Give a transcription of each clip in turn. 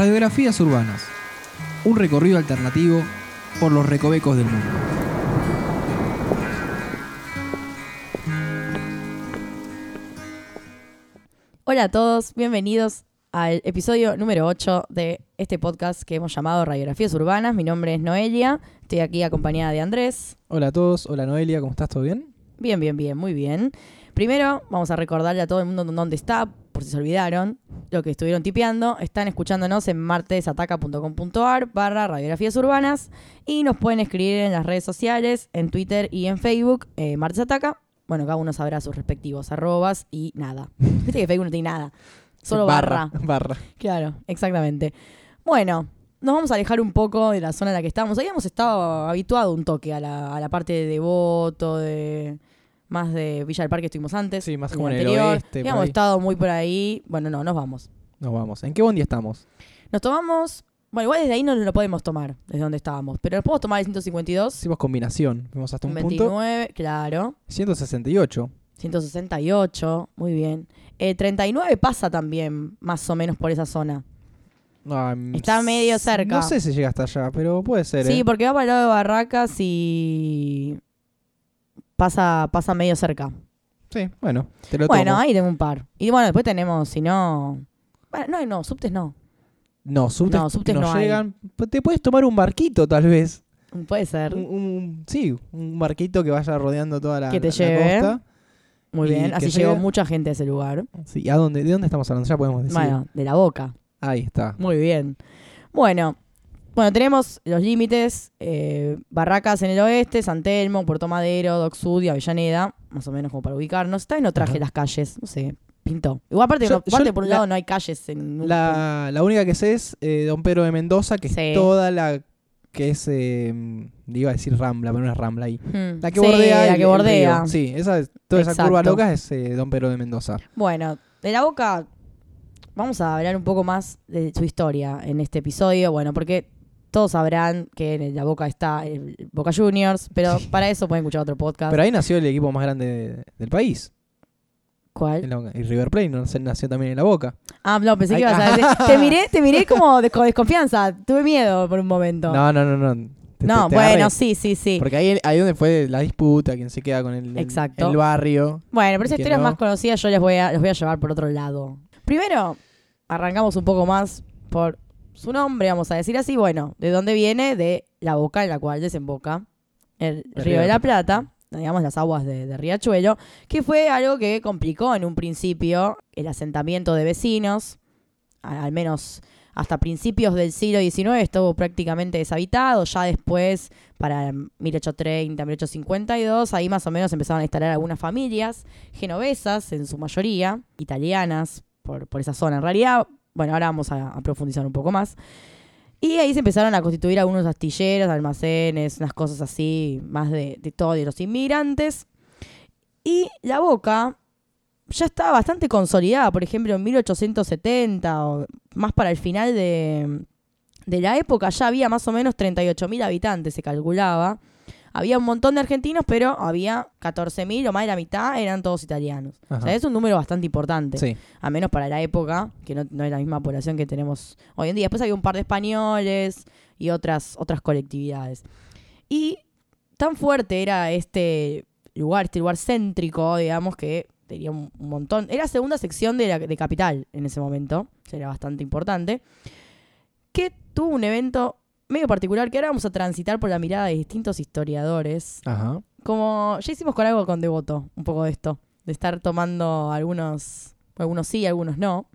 Radiografías urbanas. Un recorrido alternativo por los recovecos del mundo. Hola a todos, bienvenidos al episodio número 8 de este podcast que hemos llamado Radiografías Urbanas. Mi nombre es Noelia, estoy aquí acompañada de Andrés. Hola a todos, hola Noelia, ¿cómo estás? ¿Todo bien? Bien, bien, bien, muy bien. Primero, vamos a recordarle a todo el mundo dónde está, por si se olvidaron, lo que estuvieron tipeando. Están escuchándonos en martesataca.com.ar barra radiografías urbanas y nos pueden escribir en las redes sociales, en Twitter y en Facebook, eh, Martesataca. Bueno, cada uno sabrá sus respectivos arrobas y nada. Viste que Facebook no tiene nada, solo barra. Barra. Claro, exactamente. Bueno, nos vamos a alejar un poco de la zona en la que estamos. Habíamos estado habituado un toque a la, a la parte de Devoto, de más de Villa del Parque estuvimos antes. Sí, más como en el anterior. oeste, ahí. estado muy por ahí. Bueno, no, nos vamos. Nos vamos. ¿En qué bondi estamos? Nos tomamos. Bueno, igual desde ahí no lo podemos tomar, desde donde estábamos. Pero nos podemos tomar el 152, Hicimos combinación. Fuimos hasta un punto. 29, claro. 168. 168, muy bien. El 39 pasa también, más o menos por esa zona. Está medio cerca. No sé si llega hasta allá, pero puede ser. Sí, ¿eh? porque va para el lado de Barracas y pasa, pasa medio cerca. Sí, bueno, te lo Bueno, tomo. ahí tengo un par. Y bueno, después tenemos, si no... Bueno, no, no, subtes no. No, subtes, No, subtes no llegan. P- Te puedes tomar un barquito, tal vez. Puede ser. Un, un- sí, un barquito que vaya rodeando toda la, Que te la- la lleve. costa. Muy bien. Así llegó mucha gente a ese lugar. Sí, ¿a dónde? ¿De dónde estamos hablando? Ya podemos decir. Bueno, de la boca. Ahí está. Muy bien. Bueno, bueno, tenemos los límites. eh, Barracas en el oeste, San Telmo, Puerto Madero, Dock Sud y Avellaneda. Más o menos como para ubicarnos. Está no traje Ajá. las calles. No sé, pintó. Igual aparte, Yo- no- aparte yo por un la- lado no hay calles en... La, la única que sé es eh, Don Pedro de Mendoza, que Sí. es toda la que es, eh, iba a decir Rambla, pero no es Rambla ahí. Hmm. La que Sí, bordea. la que el bordea. río. Sí, esa, es- toda esa curva loca es eh, Don Pedro de Mendoza. Bueno, de la boca vamos a hablar un poco más de su historia en este episodio. Bueno, porque todos sabrán que en la boca está el Boca Juniors, pero para eso pueden escuchar otro podcast. Pero ahí nació el equipo más grande de- del país. ¿Cuál? En la- Y River Plate no, nació también en la Boca. Ah, no, pensé que Ay, ibas a decir. Te miré, te miré como de- con desconfianza. Tuve miedo por un momento. No, no, no, no. Te- No, te- te bueno, agarré. sí, sí, sí. Porque ahí, ahí donde fue la disputa, quien se queda con el, el- Exacto. el barrio. Bueno, pero esa que historia es no. más conocida, yo les voy, a, les voy a llevar por otro lado. Primero, arrancamos un poco más por su nombre, vamos a decir así. Bueno, ¿de dónde viene? De la boca en la cual desemboca el El río de la Plata, digamos las aguas de, de Riachuelo, que fue algo que complicó en un principio el asentamiento de vecinos, al menos hasta principios del siglo XIX estuvo prácticamente deshabitado, ya después, para 1830, 1852, ahí más o menos empezaron a instalar algunas familias genovesas, en su mayoría, italianas, por, por esa zona. En realidad, bueno, ahora vamos a, profundizar un poco más. Y ahí se empezaron a constituir algunos astilleros, almacenes, unas cosas así, más de, de todo, de los inmigrantes. Y la boca ya estaba bastante consolidada, por ejemplo, en 1870 o más para el final de, de la época ya había más o menos 38.000 habitantes, se calculaba. Había un montón de argentinos, pero había 14.000 o más de la mitad eran todos italianos. O Ajá. sea, es un número bastante importante Sí. a menos para la época, que no, no es la misma población que tenemos hoy en día. Después había un par de españoles y otras, otras colectividades. Y tan fuerte era este lugar, este lugar céntrico, digamos, que tenía un, un montón. Era segunda sección de, la, de Capital en ese momento, era bastante importante, que tuvo un evento medio particular que ahora vamos a transitar por la mirada de distintos historiadores Ajá. como ya hicimos con algo con Devoto, un poco de esto, de estar tomando algunos, algunos sí, algunos no,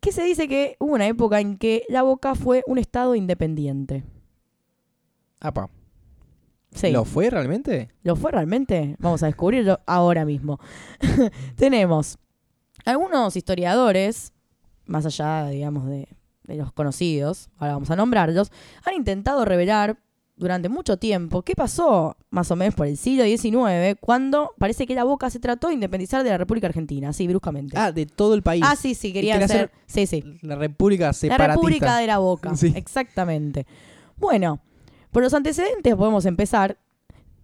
que se dice que hubo una época en que la Boca fue un estado independiente. Apa. Sí. ¿Lo fue realmente? ¿Lo fue realmente? Vamos a descubrirlo ahora mismo. Tenemos algunos historiadores, más allá, digamos, de, de los conocidos, ahora vamos a nombrarlos, han intentado revelar durante mucho tiempo qué pasó, más o menos por el siglo XIX, cuando parece que la Boca se trató de independizar de la República Argentina, así, bruscamente. Ah, de todo el país. Ah, sí, sí, quería hacer... Sí, sí. La República La Separatista. República de la Boca. Sí. Exactamente. Bueno, por los antecedentes podemos empezar.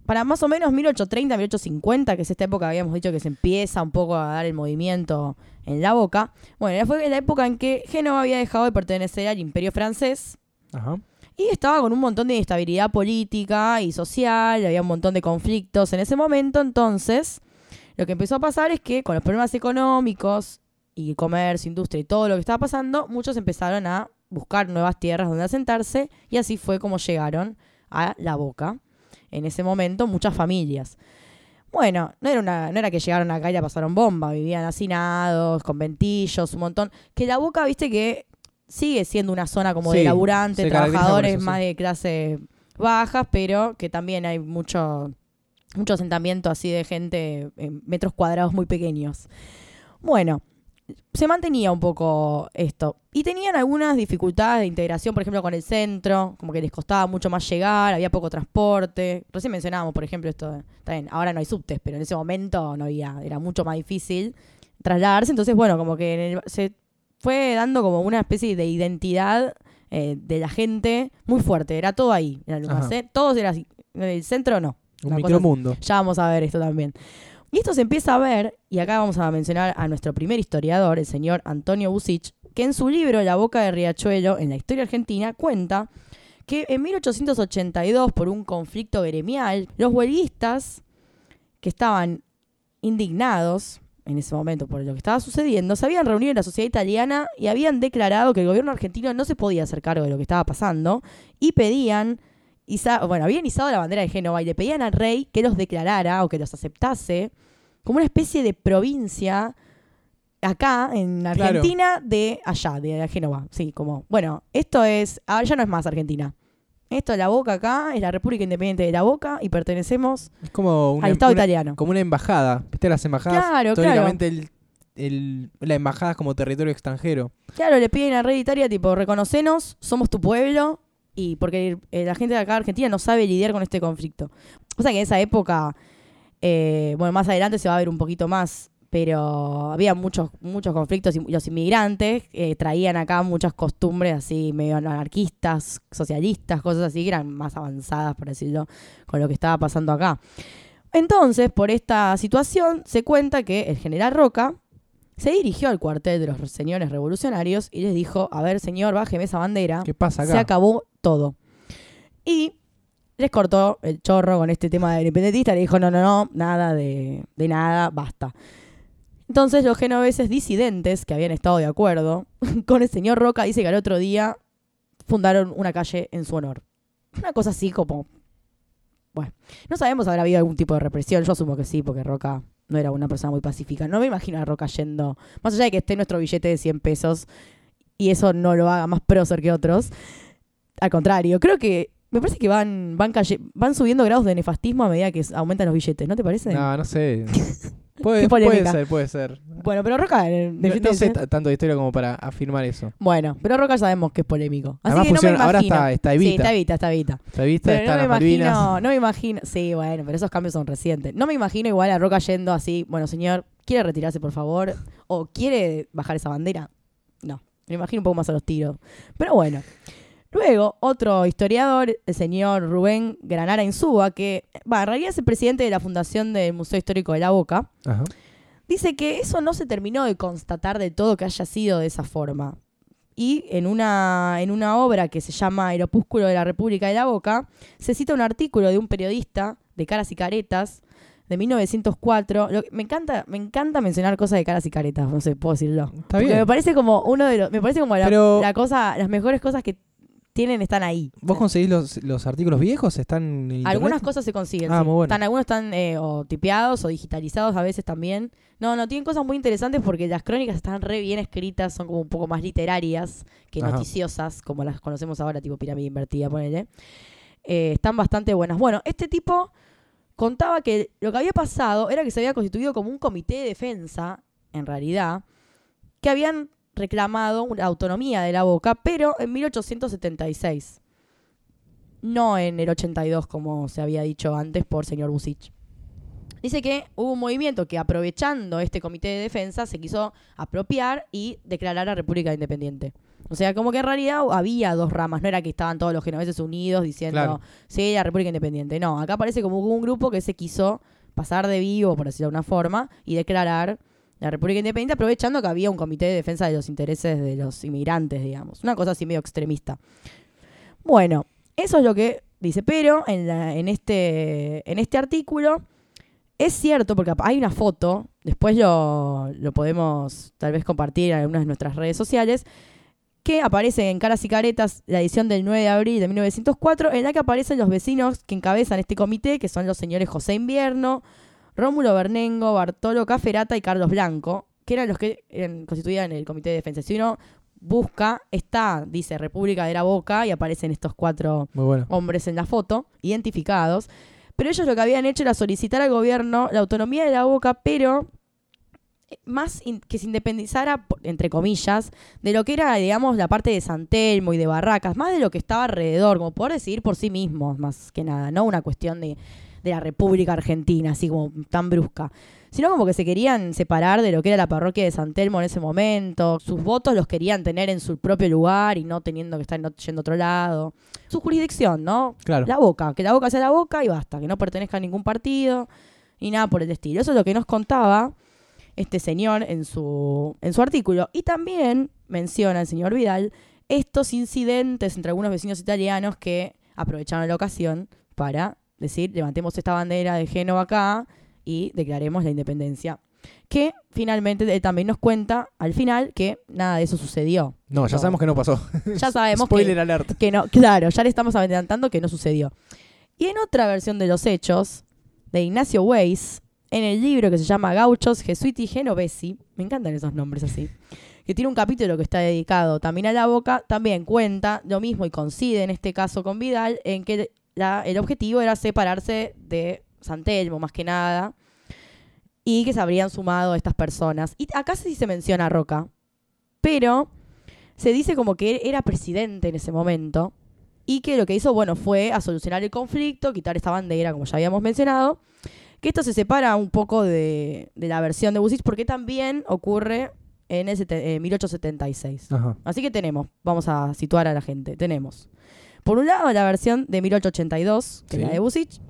para más o menos 1830, 1850, que es esta época, habíamos dicho que se empieza un poco a dar el movimiento en la boca. Bueno, fue la época en que Génova había dejado de pertenecer al imperio francés Ajá. y estaba con un montón de inestabilidad política y social, había un montón de conflictos en ese momento, entonces lo que empezó a pasar es que con los problemas económicos y comercio, industria y todo lo que estaba pasando, muchos empezaron a buscar nuevas tierras donde asentarse y así fue como llegaron a la boca. En ese momento, muchas familias. Bueno, no era, una, no era que llegaron acá y la pasaron bomba, vivían hacinados, conventillos, un montón. Que la boca, viste que sigue siendo una zona como de laburantes, trabajadores eso, sí. más de clase bajas, pero que también hay mucho, mucho asentamiento así de gente en metros cuadrados muy pequeños. Bueno, se mantenía un poco esto. Y tenían algunas dificultades de integración, por ejemplo, con el centro, como que les costaba mucho más llegar, había poco transporte. Recién mencionábamos, por ejemplo, esto, bien, ahora no hay subtes, pero en ese momento no había, era mucho más difícil trasladarse. Entonces, bueno, como que en el- se fue dando como una especie de identidad eh, de la gente muy fuerte. Era todo ahí, Ajá. ¿eh? Todos era así. El centro no. Un Una cosa micromundo. ya vamos a ver esto también. Y esto se empieza a ver, y acá vamos a mencionar a nuestro primer historiador, el señor Antonio Busich, que en su libro La boca de Riachuelo, en la historia argentina, cuenta que en 1882, por un conflicto gremial, los huelguistas que estaban indignados en ese momento por lo que estaba sucediendo, se habían reunido en la sociedad italiana y habían declarado que el gobierno argentino no se podía hacer cargo de lo que estaba pasando y pedían iza- bueno, habían izado la bandera de Génova y le pedían al rey que los declarara o que los aceptase como una especie de provincia acá en Claro. Argentina de allá, de Génova. Sí, como, bueno, esto es, ahora ya no es más Argentina. Esto es la Boca acá, es la República Independiente de la Boca y pertenecemos Es como una, al Estado una- italiano. como una embajada. ¿Viste las embajadas? Claro, Teóricamente el, el- la embajada es como territorio extranjero. Claro, le piden al rey de Italia, tipo, reconocenos, somos tu pueblo, y porque eh, la gente de acá de Argentina no sabe lidiar con este conflicto. O sea que en esa época, eh, bueno, más adelante se va a ver un poquito más, pero había muchos, muchos conflictos y los inmigrantes eh, traían acá muchas costumbres así medio anarquistas, socialistas, cosas así que eran más avanzadas, por decirlo, con lo que estaba pasando acá. Entonces, por esta situación, se cuenta que el general Roca se dirigió al cuartel de los señores revolucionarios y les dijo, a ver, señor, bájeme esa bandera. ¿Qué pasa acá? Se acabó todo. Y les cortó el chorro con este tema del independentista. Le dijo, no, no, no, nada de, de nada, basta. Entonces los genoveses disidentes que habían estado de acuerdo con el señor Roca, dice que al otro día fundaron una calle en su honor. Una cosa así como... Bueno, no sabemos si habrá habido algún tipo de represión. Yo asumo que sí, porque Roca no era una persona muy pacífica. No me imagino a Roca yendo... Más allá de que esté nuestro billete de 100 pesos y eso no lo haga más prócer que otros. Al contrario, creo que me parece que van van calle- van subiendo grados de nefastismo a medida que aumentan los billetes, ¿no te parece? No, no sé. Puede, ser, puede ser. Bueno, pero Roca eh, No, sé tanto de historia como para afirmar eso. Bueno, pero Roca sabemos que es polémico. Así Además que no me ahora está, está Sí, Evita. está Evita, está Evita. Está Evita, Pero está no me Malvinas. imagino, no me imagino, sí, bueno, pero esos cambios son recientes. No me imagino igual a Roca yendo así, bueno, señor, ¿quiere retirarse por favor? ¿O quiere bajar esa bandera? No, me imagino un poco más a los tiros. Pero bueno. Luego, otro historiador, el señor Rubén Granara Insúa, que, va, en realidad es el presidente de la Fundación del Museo Histórico de la Boca, Ajá. dice que eso no se terminó de constatar de todo que haya sido de esa forma. Y en una, en una obra que se llama El opúsculo de la República de la Boca, se cita un artículo de un periodista de Caras y Caretas de 1904. Lo- me, encanta, me encanta mencionar cosas de Caras y Caretas, no sé, puedo decirlo. Está Porque bien. me parece como uno de los, me parece como la, Pero- la cosa, las mejores cosas que tienen están ahí. ¿Vos conseguís los, los artículos viejos? ¿Están en? Algunas cosas se consiguen. Ah, sí. muy bueno. Están, algunos están eh, o tipeados o digitalizados a veces también. No, no, tienen cosas muy interesantes porque las crónicas están re bien escritas, son como un poco más literarias que Ajá. noticiosas, como las conocemos ahora, tipo pirámide invertida, ponele. Eh, están bastante buenas. Bueno, este tipo contaba que lo que había pasado era que se había constituido como un comité de defensa, en realidad, que habían reclamado una autonomía de la boca, pero en 1876 no en el 82 como se había dicho antes por señor Busich. Dice que hubo un movimiento que aprovechando este comité de defensa se quiso apropiar y declarar a República Independiente. O sea, como que en realidad había dos ramas, no era que estaban todos los genoveses unidos diciendo, Claro. sí, la República Independiente. No, acá parece como hubo un grupo que se quiso pasar de vivo, por decirlo de una forma, y declarar la República Independiente aprovechando que había un comité de defensa de los intereses de los inmigrantes, digamos. Una cosa así medio extremista. Bueno, eso es lo que dice, pero en, la- en, este, en este artículo es cierto, porque hay una foto, después lo, lo podemos tal vez compartir en algunas de nuestras redes sociales, que aparece en Caras y Caretas, la edición del 9 de abril de 1904, en la que aparecen los vecinos que encabezan este comité, que son los señores José Invierno, Rómulo Bernengo, Bartolo Caferata y Carlos Blanco, que eran los que eran, constituían el comité de defensa. Si uno busca, está, dice República de la Boca, y aparecen estos cuatro bueno. hombres en la foto, identificados. Pero ellos lo que habían hecho era solicitar al gobierno la autonomía de la boca, pero eh, más que se independizara, entre comillas, de lo que era, digamos, la parte de San Telmo y de Barracas, más de lo que estaba alrededor, como poder decidir por sí mismos, más que nada, no una cuestión de, de la República Argentina, así como tan brusca, sino como que se querían separar de lo que era la parroquia de San Telmo en ese momento, sus votos los querían tener en su propio lugar y no teniendo que estar yendo a otro lado. Su jurisdicción, ¿no? Claro. La boca, que la boca sea la boca y basta, que no pertenezca a ningún partido y nada por el estilo. Eso es lo que nos contaba este señor en su, en su artículo. Y también menciona el señor Vidal estos incidentes entre algunos vecinos italianos que aprovecharon la ocasión para decir, levantemos esta bandera de Génova acá y declaremos la independencia. Que finalmente él también nos cuenta al final que nada de eso sucedió. No, ya No. sabemos que no pasó. Ya sabemos que, Spoiler alert. que no, claro, ya le estamos adelantando que no sucedió. Y en otra versión de los hechos, de Ignacio Weiss, en el libro que se llama Gauchos, Jesuiti y Genovesi, me encantan esos nombres así, que tiene un capítulo que está dedicado también a la boca, también cuenta lo mismo y coincide en este caso con Vidal, en que la- el objetivo era separarse de San Telmo, más que nada, y que se habrían sumado estas personas. Y acá sí se menciona a Roca, pero se dice como que él era presidente en ese momento y que lo que hizo, bueno, fue a solucionar el conflicto, quitar esta bandera, como ya habíamos mencionado, que esto se separa un poco de, de la versión de Busich porque también ocurre en el sete- eh, 1876. Ajá. Así que tenemos, vamos a situar a la gente, tenemos, por un lado la versión de 1882, que es la de Busich,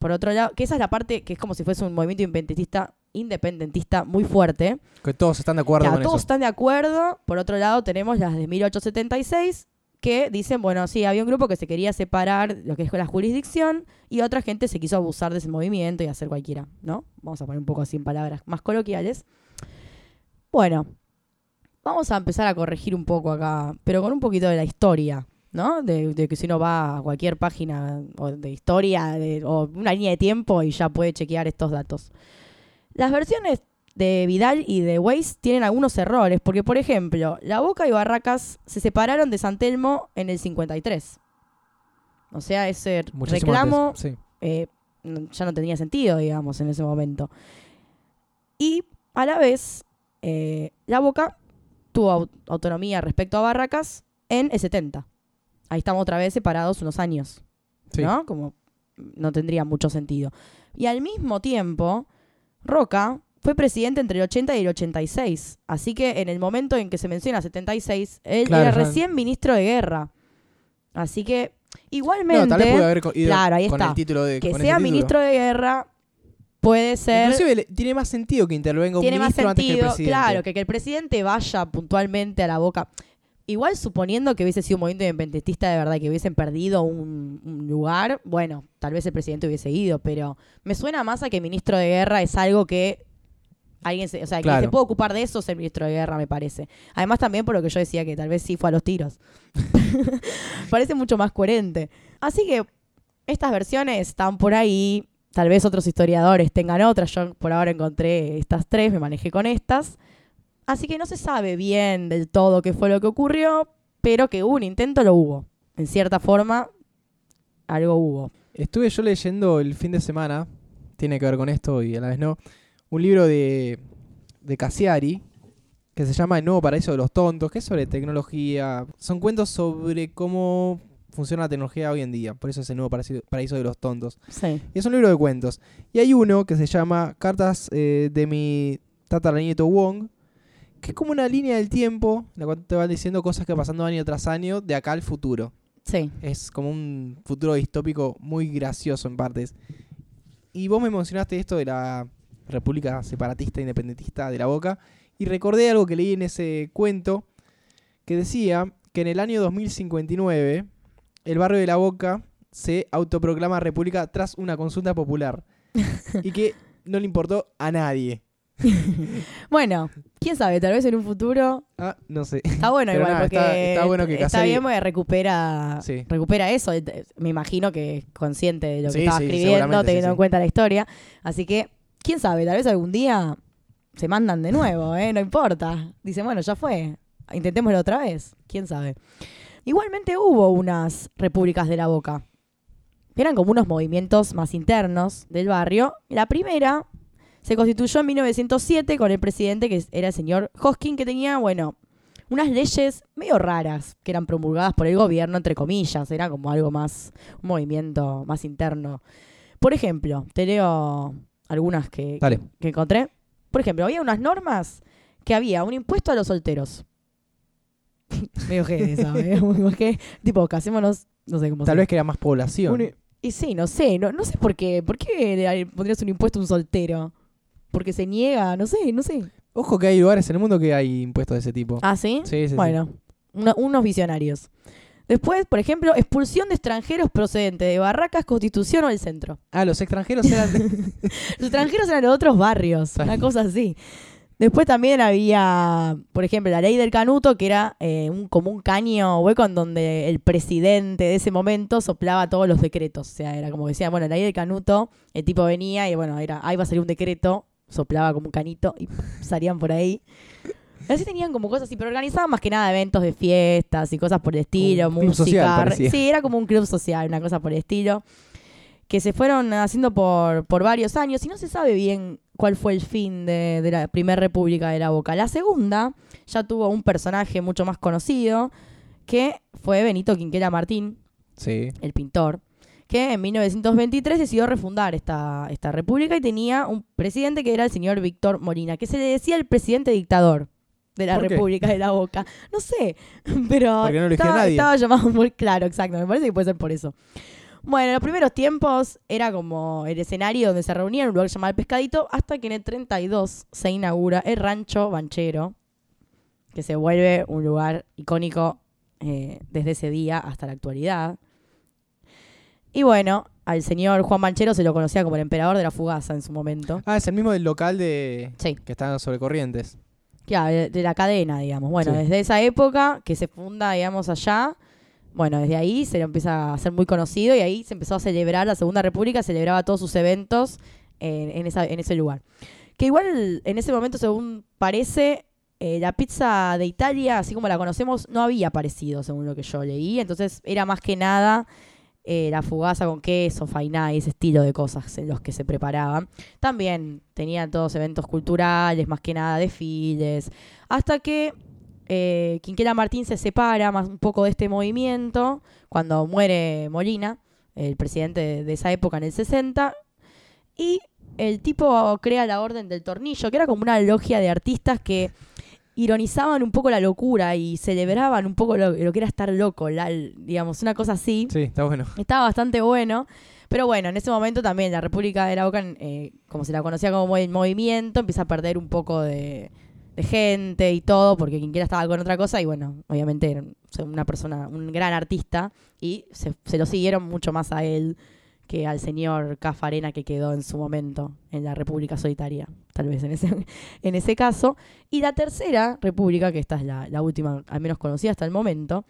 por otro lado, que esa es la parte que es como si fuese un movimiento independentista, independentista muy fuerte, Que todos están de acuerdo Claro, con todos eso. están de acuerdo. Por otro lado, tenemos las de 1876 que dicen, bueno, sí, había un grupo que se quería separar lo que es la jurisdicción y otra gente se quiso abusar de ese movimiento y hacer cualquiera, ¿no? Vamos a poner un poco así en palabras más coloquiales. Bueno, vamos a empezar a corregir un poco acá, pero con un poquito de la historia, ¿no? De, de que si uno va a cualquier página o de historia de- o una línea de tiempo y ya puede chequear estos datos. Las versiones de Vidal y de Weiss tienen algunos errores, porque por ejemplo, La Boca y Barracas se separaron de San Telmo en el 53. O sea, ese Muchísimo reclamo antes, Sí. eh, ya no tenía sentido, digamos, en ese momento. Y a la vez, eh, La Boca tuvo au- autonomía respecto a Barracas en el 70. Ahí estamos otra vez separados unos años. Sí. ¿no? Como no tendría mucho sentido. Y al mismo tiempo, Roca fue presidente entre el 80 y el 86. Así que en el momento en que se menciona 76, él Claro, era recién ministro de guerra. Así que, igualmente, No, tal vez puede haber co- ido Claro, ahí con está. el título de que sea ministro de guerra puede ser... Inclusive tiene más sentido que intervenga un tiene más ministro antes que el sentido, presidente. claro, que, que el presidente vaya puntualmente a la boca. Igual suponiendo que hubiese sido un movimiento independentista de verdad, que hubiesen perdido un, un lugar, bueno, tal vez el presidente hubiese ido, pero me suena más a que ministro de guerra es algo que alguien se, o sea, que Claro. se puede ocupar de eso es el ministro de guerra, me parece. Además también por lo que yo decía que tal vez sí fue a los tiros. parece mucho más coherente. Así que estas versiones están por ahí. Tal vez otros historiadores tengan otras. Yo por ahora encontré estas tres, me manejé con estas. Así que no se sabe bien del todo qué fue lo que ocurrió, pero que hubo un intento, lo hubo. En cierta forma, algo hubo. Estuve yo leyendo el fin de semana, tiene que ver con esto y a la vez no, un libro de, de Cassiari que se llama El nuevo paraíso de los tontos, que es sobre tecnología. Son cuentos sobre cómo funciona la tecnología hoy en día, por eso es el nuevo paraíso, paraíso de los tontos. Sí. Y es un libro de cuentos. Y hay uno que se llama Cartas eh, de mi tataranieto Wong, que es como una línea del tiempo, en la cual te van diciendo cosas que pasando año tras año de acá al futuro. Sí. Es como un futuro distópico muy gracioso en partes. Y vos me mencionaste esto de la República Separatista Independentista de la Boca. Y recordé algo que leí en ese cuento que decía que en el año 2059 el barrio de la Boca se autoproclama república tras una consulta popular. y que no le importó a nadie. Bueno, quién sabe, tal vez en un futuro. Ah, no sé. Está bueno Pero igual, nada, porque está- está bueno que está bien porque recupera, Sí. recupera eso. Me imagino que es consciente de lo que Sí, estaba sí, escribiendo, teniendo en cuenta la historia. Así que, quién sabe, tal vez algún día se mandan de nuevo, ¿eh? No importa. Dicen, bueno, ya fue. Intentémoslo otra vez. Quién sabe. Igualmente hubo unas repúblicas de la boca. Eran como unos movimientos más internos del barrio. La primera se constituyó en 1907 con el presidente que era el señor Hoskin, que tenía, bueno, unas leyes medio raras que eran promulgadas por el gobierno, entre comillas. Era como algo más, un movimiento más interno. Por ejemplo, te leo algunas que, Dale. que encontré. Por ejemplo, había unas normas que había un impuesto a los solteros. Medio que eso, ¿eh? Que, tipo, casémonos, no sé cómo Tal vez crea más población. un- y sí, no sé, no, no sé por qué. ¿Por qué pondrías un impuesto a un soltero? Porque se niega, no sé, no sé. Ojo que hay lugares en el mundo que hay impuestos de ese tipo. ¿Ah, sí? Sí, sí, sí. bueno, una- unos visionarios. Después, por ejemplo, expulsión de extranjeros procedentes de Barracas, Constitución o del centro. Ah, los extranjeros eran. Los extranjeros eran de otros barrios, una cosa así. Después también había, por ejemplo, la ley del canuto, que era eh, un, como un caño hueco en donde el presidente de ese momento soplaba todos los decretos. O sea, era como decía, bueno, la ley del canuto, el tipo venía y bueno, era, ahí va a salir un decreto, soplaba como un canito y salían por ahí. Así tenían como cosas así, pero organizaban más que nada eventos de fiestas y cosas por el estilo, Un música. social, sí, era como un club social, una cosa por el estilo que se fueron haciendo por, por varios años y no se sabe bien cuál fue el fin de, de la primera república de la Boca. La segunda ya tuvo un personaje mucho más conocido que fue Benito Quinquela Martín, sí. el pintor, que en 1923 decidió refundar esta, esta república y tenía un presidente que era el señor Víctor Molina, que se le decía el presidente dictador de la. República de la Boca. No sé, pero no estaba, nadie. estaba llamado muy claro, exacto, me parece que puede ser por eso. Bueno, en los primeros tiempos era como el escenario donde se reunían, un lugar llamado El Pescadito, hasta que en el 32 se inaugura el Rancho Banchero, que se vuelve un lugar icónico eh, desde ese día hasta la actualidad. Y bueno, al señor Juan Banchero se lo conocía como el emperador de la fugaza en su momento. Ah, es el mismo del local de. Sí. que está sobre Corrientes. Claro, de, de la cadena, digamos. Bueno, Sí. desde esa época que se funda, digamos, allá, bueno, desde ahí se lo empieza a hacer muy conocido y ahí se empezó a celebrar la Segunda República, celebraba todos sus eventos en, en esa, en ese lugar. Que igual en ese momento, según parece, eh, la pizza de Italia, así como la conocemos, no había aparecido, según lo que yo leí. Entonces era más que nada eh, la fugaza con queso, fainá y ese estilo de cosas en los que se preparaban. También tenían todos eventos culturales, más que nada desfiles, hasta que eh, Quinquela Martín se separa más un poco de este movimiento cuando muere Molina, el presidente de, esa época en el 60, y el tipo crea la Orden del Tornillo, que era como una logia de artistas que ironizaban un poco la locura y celebraban un poco lo, lo que era estar loco, la- digamos, una cosa así. Sí, está bueno. Estaba bastante bueno. Pero bueno, en ese momento también la República de la Boca, eh, como se la conocía como el movimiento, empieza a perder un poco de, de gente y todo, porque quien quiera estaba con otra cosa y bueno, obviamente era una persona, un gran artista y se, se lo siguieron mucho más a él que al señor Cafarena que quedó en su momento en la República Solitaria, tal vez en ese, en ese caso. Y la tercera República, que esta es la, última al menos conocida hasta el momento,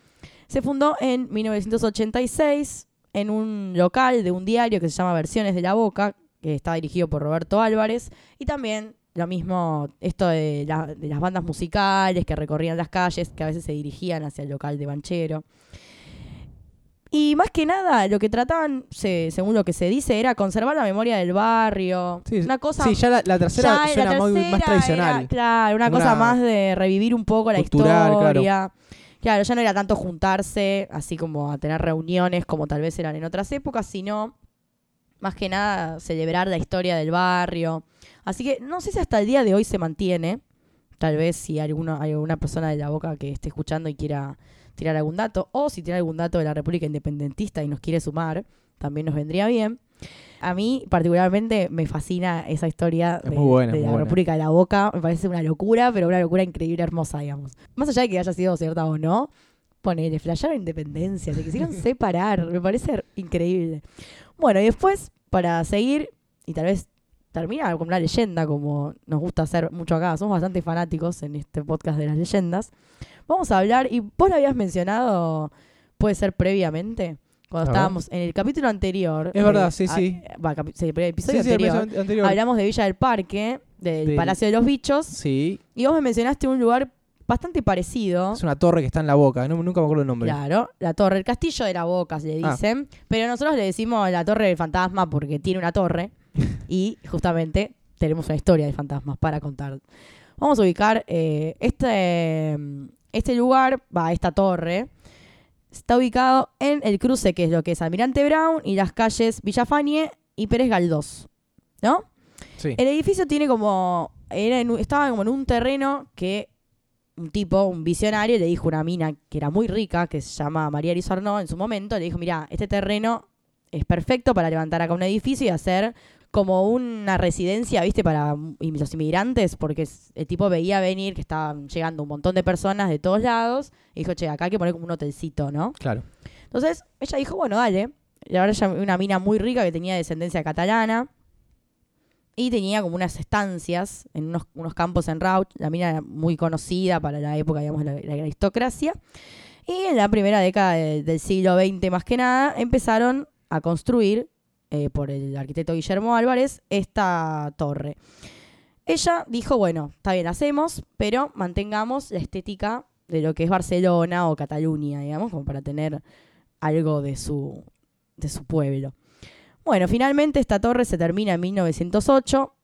se fundó en 1986 en un local de un diario que se llama Versiones de la Boca, que está dirigido por Roberto Álvarez, y también lo mismo, esto la- de las bandas musicales que recorrían las calles, que a veces se dirigían hacia el local de Banchero. Y más que nada, lo que trataban, se- según lo que se dice, era conservar la memoria del barrio. Sí, una cosa sí, ya la, la tercera ya, suena la muy- tercera más tradicional. era, claro, una, Una cosa más de revivir un poco la cultural, historia. Claro. ya no era tanto juntarse, así como a tener reuniones como tal vez eran en otras épocas, sino más que nada celebrar la historia del barrio. Así que no sé si hasta el día de hoy se mantiene, Tal vez si alguno, hay alguna persona de la boca que esté escuchando y quiera tirar algún dato, o si tiene algún dato de la República Independentista y nos quiere sumar, también nos vendría bien. A mí, particularmente, me fascina esa historia Es de, buena, la buena. República de la Boca. Me parece una locura, pero una locura increíble, hermosa, digamos. Más allá de que haya sido cierta o no, ponele, flashearon independencia, se quisieron separar. Me parece increíble. Bueno, y después, para seguir, y tal vez terminar con una leyenda, como nos gusta hacer mucho acá, somos bastante fanáticos en este podcast de las leyendas. Vamos a hablar, y vos lo habías mencionado, puede ser previamente, cuando A ver. estábamos en el capítulo anterior. Es verdad, sí, a- sí. va, el episodio Sí, sí, el anterior. episodio anterior. Hablamos de Villa del Parque, del Del- Palacio de los Bichos, Sí, y vos me mencionaste un lugar bastante parecido. es una torre que está en la boca, no- nunca me acuerdo el nombre. Claro, la torre, el castillo de la boca se le Ah. dicen, pero nosotros le decimos la torre del fantasma porque tiene una torre y justamente tenemos una historia de fantasmas para contar. Vamos a ubicar eh, este, este lugar, va, esta torre, está ubicado en el cruce que es lo que es Almirante Brown y las calles Villafañe y Pérez Galdós, ¿no? Sí. El edificio tiene como. Era en estaba como en un terreno que un tipo, un visionario, le dijo a una mina que era muy rica, que se llama María Arizarno en su momento, le dijo: Mira, este terreno es perfecto para levantar acá un edificio y hacer como una residencia, ¿viste? Para los inmigrantes, porque el tipo veía venir que estaban llegando un montón de personas de todos lados y dijo: Che, acá hay que poner como un hotelcito, ¿no? Claro. Entonces ella dijo, bueno, dale. Y ahora ella una mina muy rica que tenía descendencia catalana. Y tenía como unas estancias en unos, unos campos en Raut. La mina era muy conocida para la época, digamos, la, la aristocracia. Y en la primera década de- del siglo XX, más que nada, empezaron a construir, eh, por el arquitecto Guillermo Álvarez, esta torre. Ella dijo, bueno, está bien, hacemos, pero mantengamos la estética de lo que es Barcelona o Cataluña, digamos, como para tener algo de su, de su pueblo. Bueno, finalmente esta torre se termina en 1908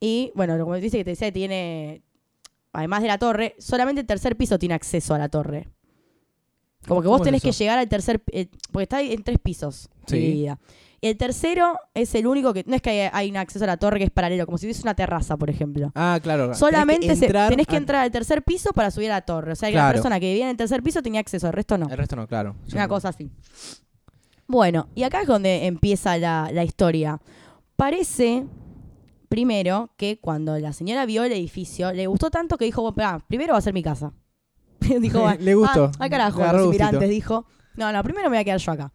y, bueno, como dice que te decía, tiene, además de la torre, solamente el tercer piso tiene acceso a la torre. Como que vos ¿Cómo es tenés que llegar al tercer, eh, porque está en tres pisos Sí. dividida. Y el tercero es el único que, no es que hay, hay un acceso a la torre que es paralelo, como si hubiese una terraza, por ejemplo. Ah, claro. Solamente tenés se- que entrar tenés que a- entrar al tercer piso para subir a la torre. O sea, que la persona que vivía en el tercer piso tenía acceso, el resto no. El resto no, claro. Una cosa así. Bueno, y acá es donde empieza la, la historia. Parece, primero, que cuando la señora vio el edificio, le gustó tanto que dijo, pará, primero va a ser mi casa. dijo, "Bueno, Le gustó. Ah, ay, carajo, los inmigrantes, dijo. No, no, primero me voy a quedar yo acá.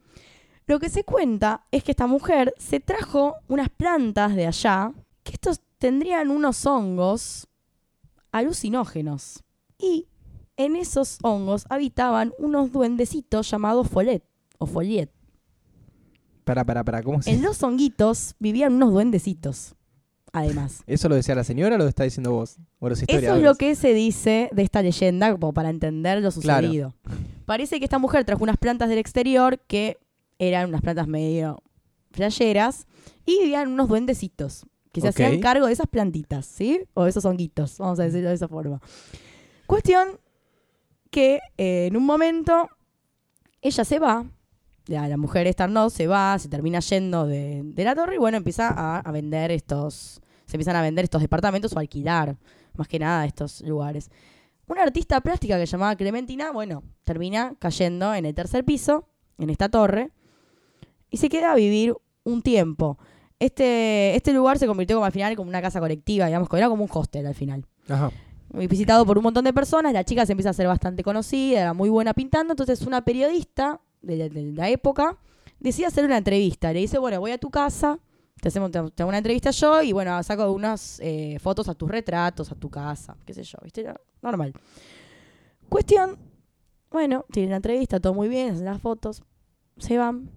Lo que se cuenta es que esta mujer se trajo unas plantas de allá, que estos tendrían unos hongos alucinógenos. Y en esos hongos habitaban unos duendecitos llamados folet o foliet. Pará, pará, pará. ¿Cómo se En los honguitos vivían unos duendecitos, además. ¿Eso lo decía la señora o lo está diciendo vos? O los Eso es lo que se dice de esta leyenda, como para entender lo Claro. sucedido. Parece que esta mujer trajo unas plantas del exterior que eran unas plantas medio flasheras y vivían unos duendecitos que se hacían cargo de esas plantitas, ¿sí? O de esos honguitos, vamos a decirlo de esa forma. Cuestión que eh, en un momento ella se va, la, la mujer esta no, se va, se termina yendo de, de la torre y bueno, empieza a, a vender estos, se empiezan a vender estos departamentos o alquilar, más que nada estos lugares. Una artista plástica que se llamaba Clementina, bueno, termina cayendo en el tercer piso, en esta torre, y se queda a vivir un tiempo. Este, este lugar se convirtió como al final como una casa colectiva, digamos, era como un hostel al final Ajá. visitado por un montón de personas, la chica se empieza a hacer bastante conocida, era muy buena pintando, entonces una periodista de, la- de la época decide hacer una entrevista, le dice, bueno, voy a tu casa, te hacemos te, te hago una entrevista yo y bueno, saco unas eh, fotos a tus retratos, a tu casa, qué sé yo, ¿viste? Normal. Cuestión, bueno, tienen la entrevista, todo muy bien, hacen las fotos, se van.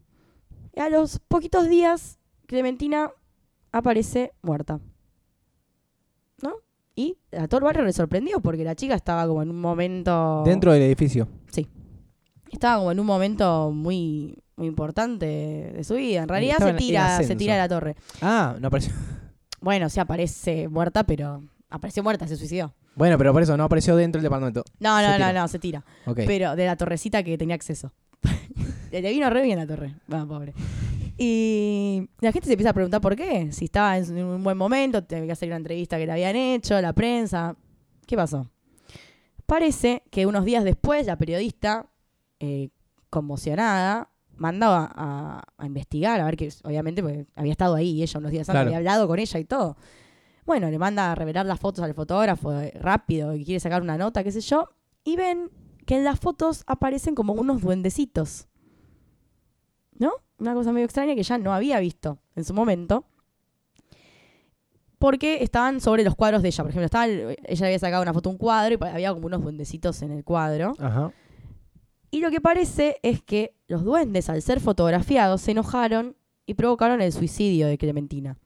Y a los poquitos días, Clementina aparece muerta. ¿No? Y a todo el barrio le sorprendió porque la chica estaba como en un momento. Dentro del edificio. Estaba como en un momento muy, muy importante de su vida. En realidad Estaba se tira, se tira de la torre. Ah, no apareció. Bueno, sí aparece muerta, pero. Apareció muerta, se suicidó. Bueno, pero por eso no apareció dentro del departamento. No, no, no, no, se tira. Pero de la torrecita que tenía acceso. Le vino re bien la torre. Bueno, pobre. Y la gente se empieza a preguntar por qué. Si estaba en un buen momento, tenía que hacer una entrevista que le habían hecho, la prensa. ¿Qué pasó? Parece que unos días después la periodista, eh, conmocionada, mandaba a, a investigar, a ver que obviamente porque había estado ahí ella unos días antes, Claro. había hablado con ella y todo. Bueno, le manda a revelar las fotos al fotógrafo eh, rápido, que quiere sacar una nota, qué sé yo, y ven que en las fotos aparecen como unos duendecitos. ¿No? Una cosa medio extraña que ya no había visto en su momento. Porque estaban sobre los cuadros de ella. Por ejemplo, estaba el- ella había sacado una foto un cuadro y había como unos duendecitos en el cuadro. Ajá. Y lo que parece es que los duendes, al ser fotografiados, se enojaron y provocaron el suicidio de Clementina.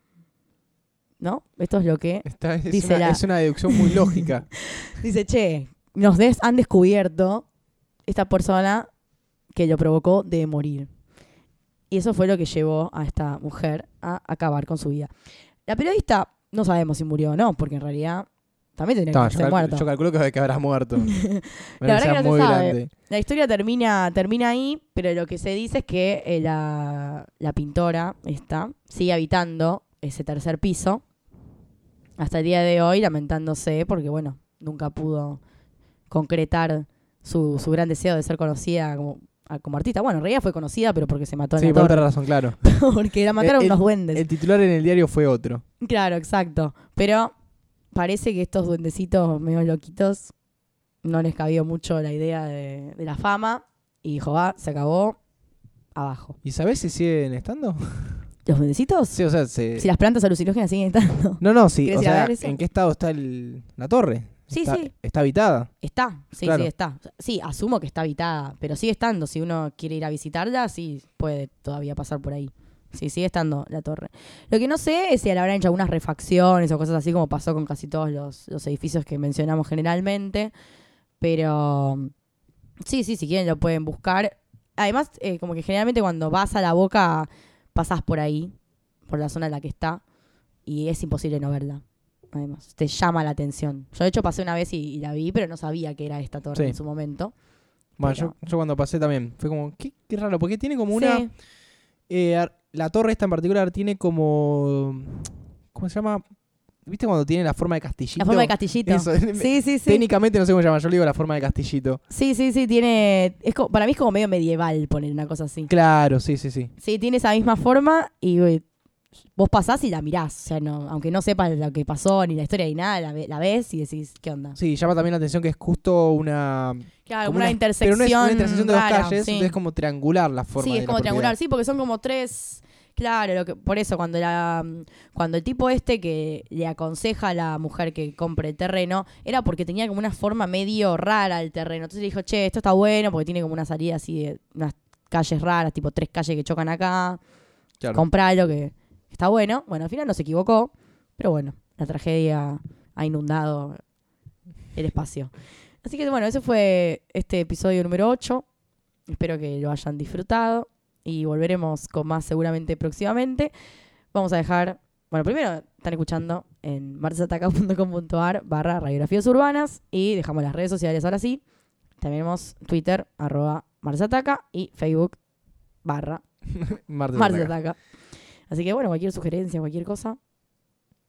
¿No? Esto es lo que Esta es, Dice una, la- es una deducción muy lógica. dice, che, nos des- han descubierto esta persona que lo provocó de morir. Y eso fue lo que llevó a esta mujer a acabar con su vida. La periodista no sabemos si murió o no, porque en realidad también tenía No, que ser muerta. yo calculo que, que habrá muerto. La verdad parecía que no se muy sabe. grande. La historia termina, termina ahí, pero lo que se dice es que eh, la, la pintora esta sigue habitando ese tercer piso hasta el día de hoy, lamentándose porque, bueno, nunca pudo concretar su, su gran deseo de ser conocida como, como artista. Bueno, en realidad fue conocida, pero porque se mató en Sí, por otra razón, claro. porque la mataron El- unos duendes. El titular en el diario fue otro. Claro, exacto. Pero parece que estos duendecitos medio loquitos no les cabió mucho la idea de, de la fama y dijo, va, se acabó, abajo. ¿Y sabés si siguen estando? ¿Los duendecitos? Sí, o sea, se... Si las plantas alucinógenas siguen estando. No, no, sí. ¿Querés O ir a sea, ver eso? ¿en qué estado está el- la torre? Sí, está, sí. Está habitada. Está, sí, Claro. sí, está. Sí, asumo que está habitada, pero sigue estando. Si uno quiere ir a visitarla, sí, puede todavía pasar por ahí. Sí, sigue estando la torre. Lo que no sé es si le habrán hecho algunas refacciones o cosas así como pasó con casi todos los, los edificios que mencionamos generalmente. Pero sí, sí, si quieren lo pueden buscar. Además, eh, como que generalmente cuando vas a la boca pasás por ahí, por la zona en la que está, y es imposible no verla. Además, te llama la atención. Yo de hecho pasé una vez y, y la vi, pero no sabía que era esta torre Sí. en su momento. Bueno, Pero- yo, yo cuando pasé también fue como, qué, qué raro, porque tiene como una... Eh, la torre esta en particular tiene como... ¿Cómo se llama? ¿Viste cuando tiene la forma de castillito? La forma de castillito. Eso, Sí, sí, sí. Técnicamente no sé cómo se llama, yo le digo la forma de castillito. Sí, sí, sí, tiene... Es para mí es como medio medieval poner una cosa así. Claro, sí, sí, sí. Sí, tiene esa misma forma y vos pasás y la mirás. O sea, no, aunque no sepas lo que pasó, ni la historia, ni nada, la, ve- la ves y decís, ¿qué onda? Sí, llama también la atención que es justo una... Claro, una, una- intersección. Pero no es una intersección de dos rara, calles, sí. entonces es como triangular la forma Sí, es como triangular, sí, porque son como tres. Claro, lo que, por eso cuando la cuando el tipo este que le aconseja a la mujer que compre el terreno, era porque tenía como una forma medio rara el terreno. Entonces le dijo, che, esto está bueno porque tiene como una salida así de unas calles raras, tipo tres calles que chocan acá. Claro. Compralo, que está bueno. Bueno, al final no se equivocó, pero bueno, la tragedia ha inundado el espacio. Así que bueno, ese fue este episodio número 8. Espero que lo hayan disfrutado y volveremos con más seguramente próximamente. Vamos a dejar, bueno, primero están escuchando en martesataca.com.ar barra radiografías urbanas y dejamos las redes sociales ahora sí. Tenemos Twitter, arroba martesataca y Facebook barra Martes Martes Ataca. Ataca. Así que bueno, cualquier sugerencia, cualquier cosa,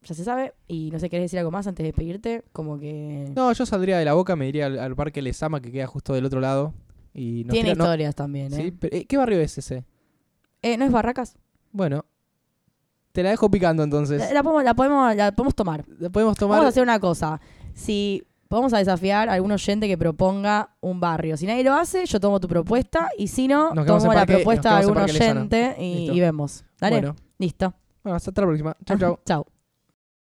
ya se sabe. Y no sé, ¿querés decir algo más antes de despedirte? Como que No, yo saldría de la boca, me iría al, al parque Lesama que queda justo del otro lado. Y nos tiene tira- no- historias también, ¿eh? ¿Sí? Pero, eh, ¿Qué barrio es ese? Eh, ¿No es Barracas? Bueno, te la dejo picando entonces. La, la podemos, la, podemos, la podemos tomar. La podemos tomar. Vamos a hacer una cosa. Si vamos a desafiar a algún oyente que proponga un barrio. Si nadie lo hace, yo tomo tu propuesta. Y si no, Nos quedamos tomo en la Parque- propuesta de algún quedamos en Parque oyente y, Listo. y vemos. Dale, Bueno, listo. bueno, hasta la próxima. Chau, chau. Chao.